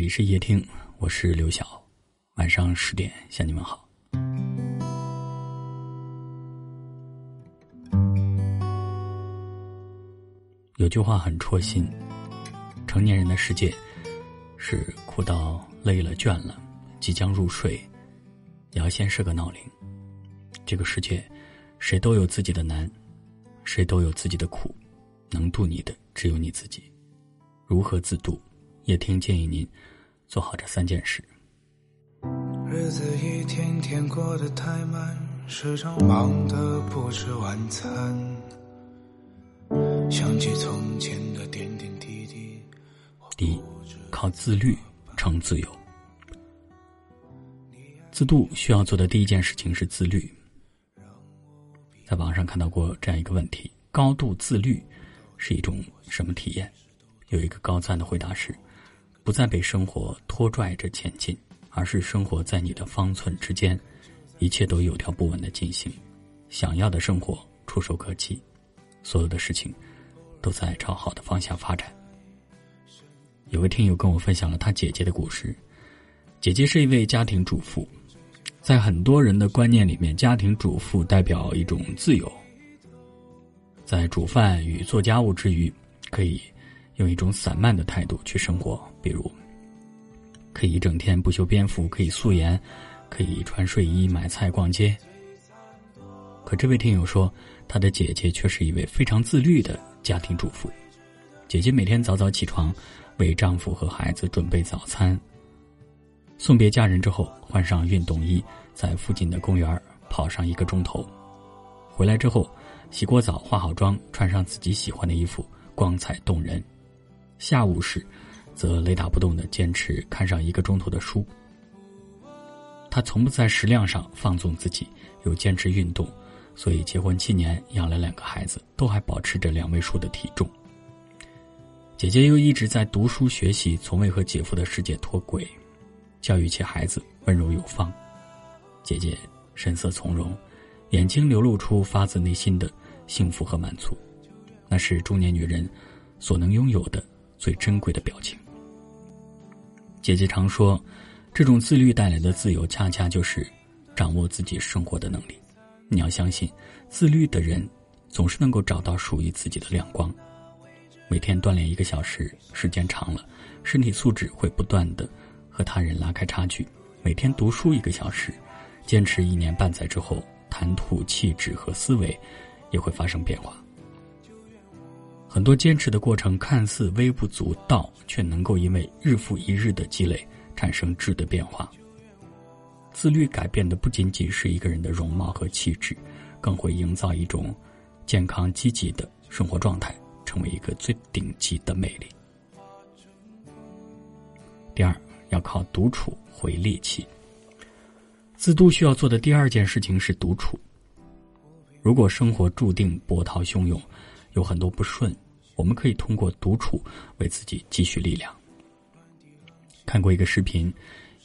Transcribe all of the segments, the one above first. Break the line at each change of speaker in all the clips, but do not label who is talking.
这里是夜听，我是刘晓，晚上十点向你们好。有句话很戳心：成年人的世界是哭到累了倦了，即将入睡，也要先设个闹铃。这个世界，谁都有自己的难，谁都有自己的苦，能渡你的只有你自己。如何自渡？也听建议您做好这三件事。
日子一天天过得太慢，时常忙得不吃晚餐。想起从前的点点滴滴。
第一，靠自律成自由。自渡需要做的第一件事情是自律。在网上看到过这样一个问题：高度自律是一种什么体验？有一个高赞的回答是。不再被生活拖拽着前进，而是生活在你的方寸之间，一切都有条不紊的进行，想要的生活触手可及，所有的事情都在朝好的方向发展。有位听友跟我分享了他姐姐的故事，姐姐是一位家庭主妇，在很多人的观念里面，家庭主妇代表一种自由，在煮饭与做家务之余，可以。用一种散漫的态度去生活，比如可以一整天不修边幅，可以素颜，可以穿睡衣买菜逛街。可这位听友说，他的姐姐却是一位非常自律的家庭主妇。姐姐每天早早起床，为丈夫和孩子准备早餐。送别家人之后，换上运动衣，在附近的公园跑上一个钟头。回来之后，洗过澡，化好妆，穿上自己喜欢的衣服，光彩动人。下午时，则雷打不动的坚持看上一个钟头的书。他从不在食量上放纵自己，又坚持运动，所以结婚七年，养了两个孩子，都还保持着两位数的体重。姐姐又一直在读书学习，从未和姐夫的世界脱轨，教育起孩子温柔有方。姐姐神色从容，眼睛流露出发自内心的幸福和满足，那是中年女人所能拥有的。最珍贵的表情。姐姐常说，这种自律带来的自由，恰恰就是掌握自己生活的能力。你要相信，自律的人总是能够找到属于自己的亮光。每天锻炼一个小时，时间长了，身体素质会不断的和他人拉开差距。每天读书一个小时，坚持一年半载之后，谈吐、气质和思维也会发生变化。很多坚持的过程看似微不足道，却能够因为日复一日的积累产生质的变化。自律改变的不仅仅是一个人的容貌和气质，更会营造一种健康积极的生活状态，成为一个最顶级的魅力。第二，要靠独处回力气。自渡需要做的第二件事情是独处。如果生活注定波涛汹涌。有很多不顺，我们可以通过独处为自己积蓄力量。看过一个视频，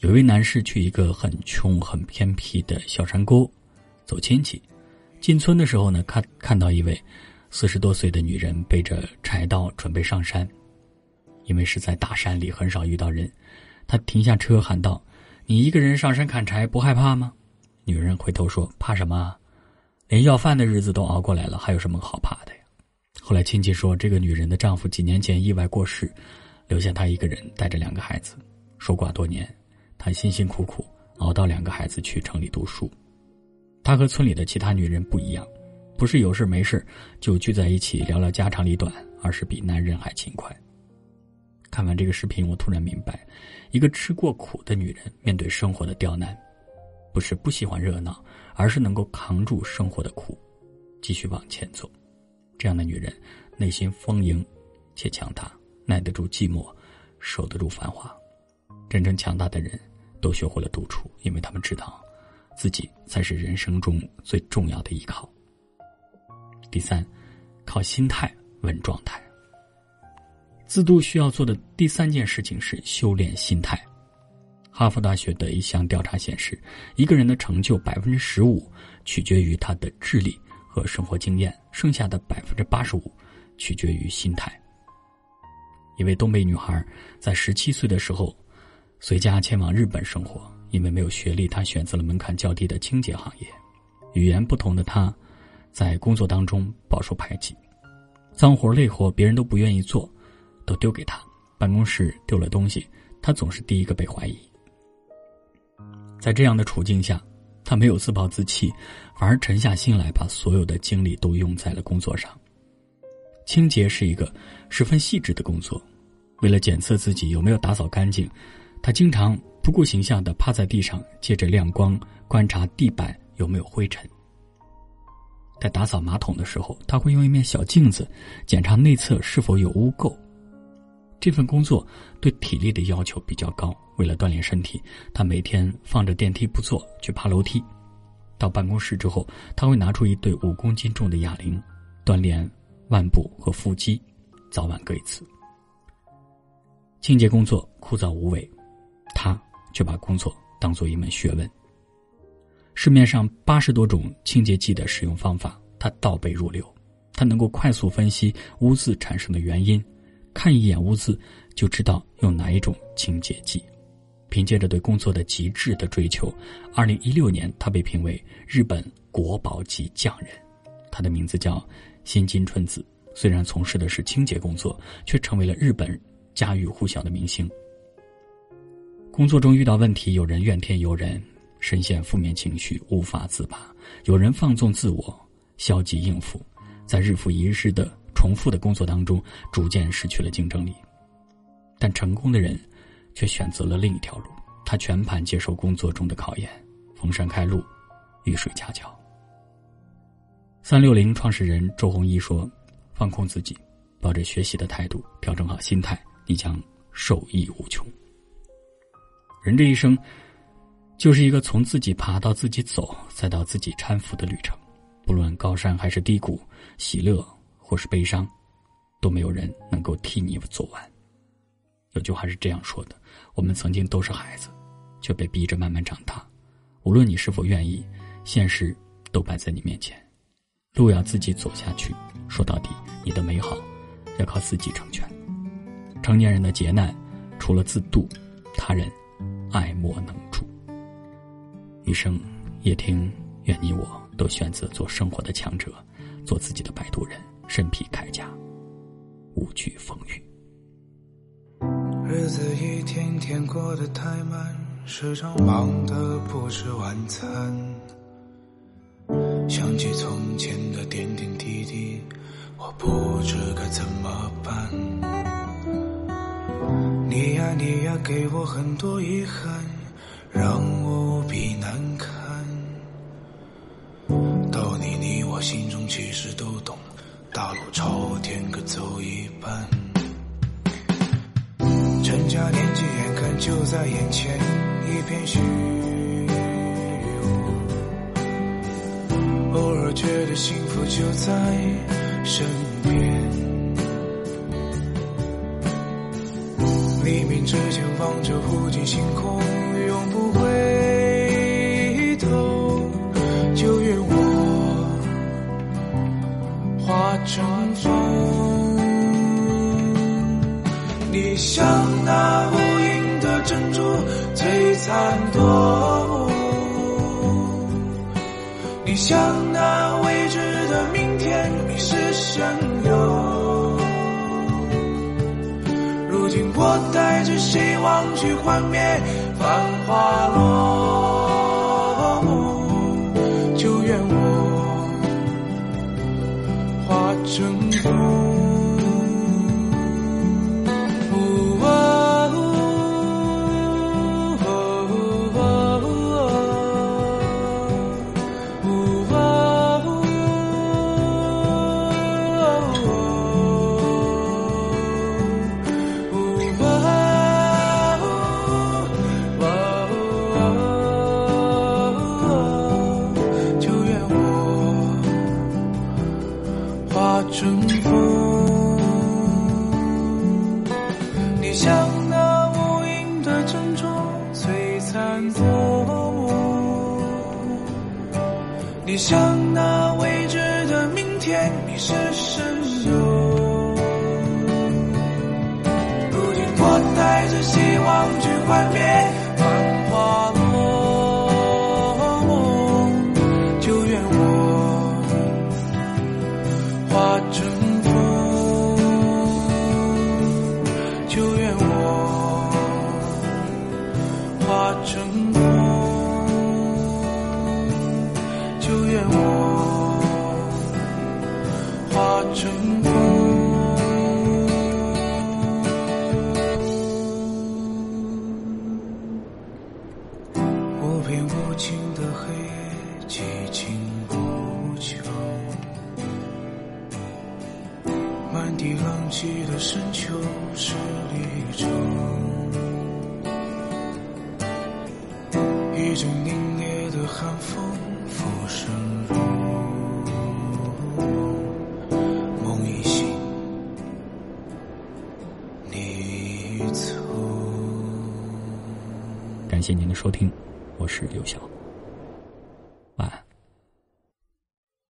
有一位男士去一个很穷、很偏僻的小山沟走亲戚，进村的时候呢，看看到一位四十多岁的女人背着柴刀准备上山，因为是在大山里，很少遇到人，他停下车喊道：“你一个人上山砍柴不害怕吗？”女人回头说：“怕什么？连要饭的日子都熬过来了，还有什么好怕？”后来亲戚说，这个女人的丈夫几年前意外过世，留下她一个人带着两个孩子，守寡多年，她辛辛苦苦熬到两个孩子去城里读书。她和村里的其他女人不一样，不是有事没事就聚在一起聊聊家长里短，而是比男人还勤快。看完这个视频，我突然明白，一个吃过苦的女人面对生活的刁难，不是不喜欢热闹，而是能够扛住生活的苦，继续往前走。这样的女人，内心丰盈且强大，耐得住寂寞，守得住繁华。真正强大的人，都学会了独处，因为他们知道，自己才是人生中最重要的依靠。第三，靠心态稳状态。自渡需要做的第三件事情是修炼心态。哈佛大学的一项调查显示，一个人的成就百分之十五取决于他的智力。和生活经验，剩下的百分之八十五取决于心态。一位东北女孩在十七岁的时候随家前往日本生活。因为没有学历，她选择了门槛较低的清洁行业。语言不同的她，在工作当中饱受排挤，脏活累活别人都不愿意做，都丢给她。办公室丢了东西，她总是第一个被怀疑。在这样的处境下，他没有自暴自弃，反而沉下心来，把所有的精力都用在了工作上。清洁是一个十分细致的工作，为了检测自己有没有打扫干净，他经常。不顾形象的趴在地上，借着亮光观察地板有没有灰尘。在打扫马桶的时候，他会用一面小镜子检查内侧是否有污垢。这份工作对体力的要求比较高，为了锻炼身体，他每天放着电梯不坐，去爬楼梯。到办公室之后，他会拿出一对五公斤重的哑铃，锻炼腕部和腹肌，早晚各一次。清洁工作枯燥无味，他。却把工作当做一门学问。市面上八十多种清洁剂的使用方法，他倒背如流。他能够快速分析污渍产生的原因，看一眼污渍就知道用哪一种清洁剂。凭借着对工作的极致的追求，二零一六年他被评为日本国宝级匠人。他的名字叫新金春子。虽然从事的是清洁工作，却成为了日本家喻户晓的明星。工作中遇到问题，有人怨天尤人，深陷负面情绪无法自拔；有人放纵自我，消极应付，在日复一日的重复的工作当中，逐渐失去了竞争力。但成功的人，却选择了另一条路，他全盘接受工作中的考验，逢山开路，遇水架桥。三六零创始人周鸿祎说：“放空自己，抱着学习的态度，调整好心态，你将受益无穷。”人这一生，就是一个从自己爬到自己走，再到自己搀扶的旅程。不论高山还是低谷，喜乐或是悲伤，都没有人能够替你做完。有句话是这样说的：我们曾经都是孩子，却被逼着慢慢长大。无论你是否愿意，现实都摆在你面前，路要自己走下去。说到底，你的美好要靠自己成全。成年人的劫难，除了自渡，他人。爱莫能助。余生，夜听，愿你我都选择做生活的强者，做自己的摆渡人，身披铠甲，无惧风雨。
日子一天天过得太慢，时常忙得不吃晚餐。想起从前的点点滴滴，我不知该怎么办。你呀，你呀，给我很多遗憾，让我无比难堪。道理你我心中其实都懂，大路朝天各走一半。成家年纪眼看就在眼前，一片虚无，偶尔觉得幸福就在身边。黎明之前，望着无尽星空，永不回你像那无垠的珍珠，璀璨夺目；你像那未知的明天，迷失神游。我带着希望去幻灭繁华做你像那未知的明天，你是神游。如今我带着希。望去幻灭，一阵凛冽的寒风浮生如，梦一醒，你走。
感谢您的收听，我是刘晓。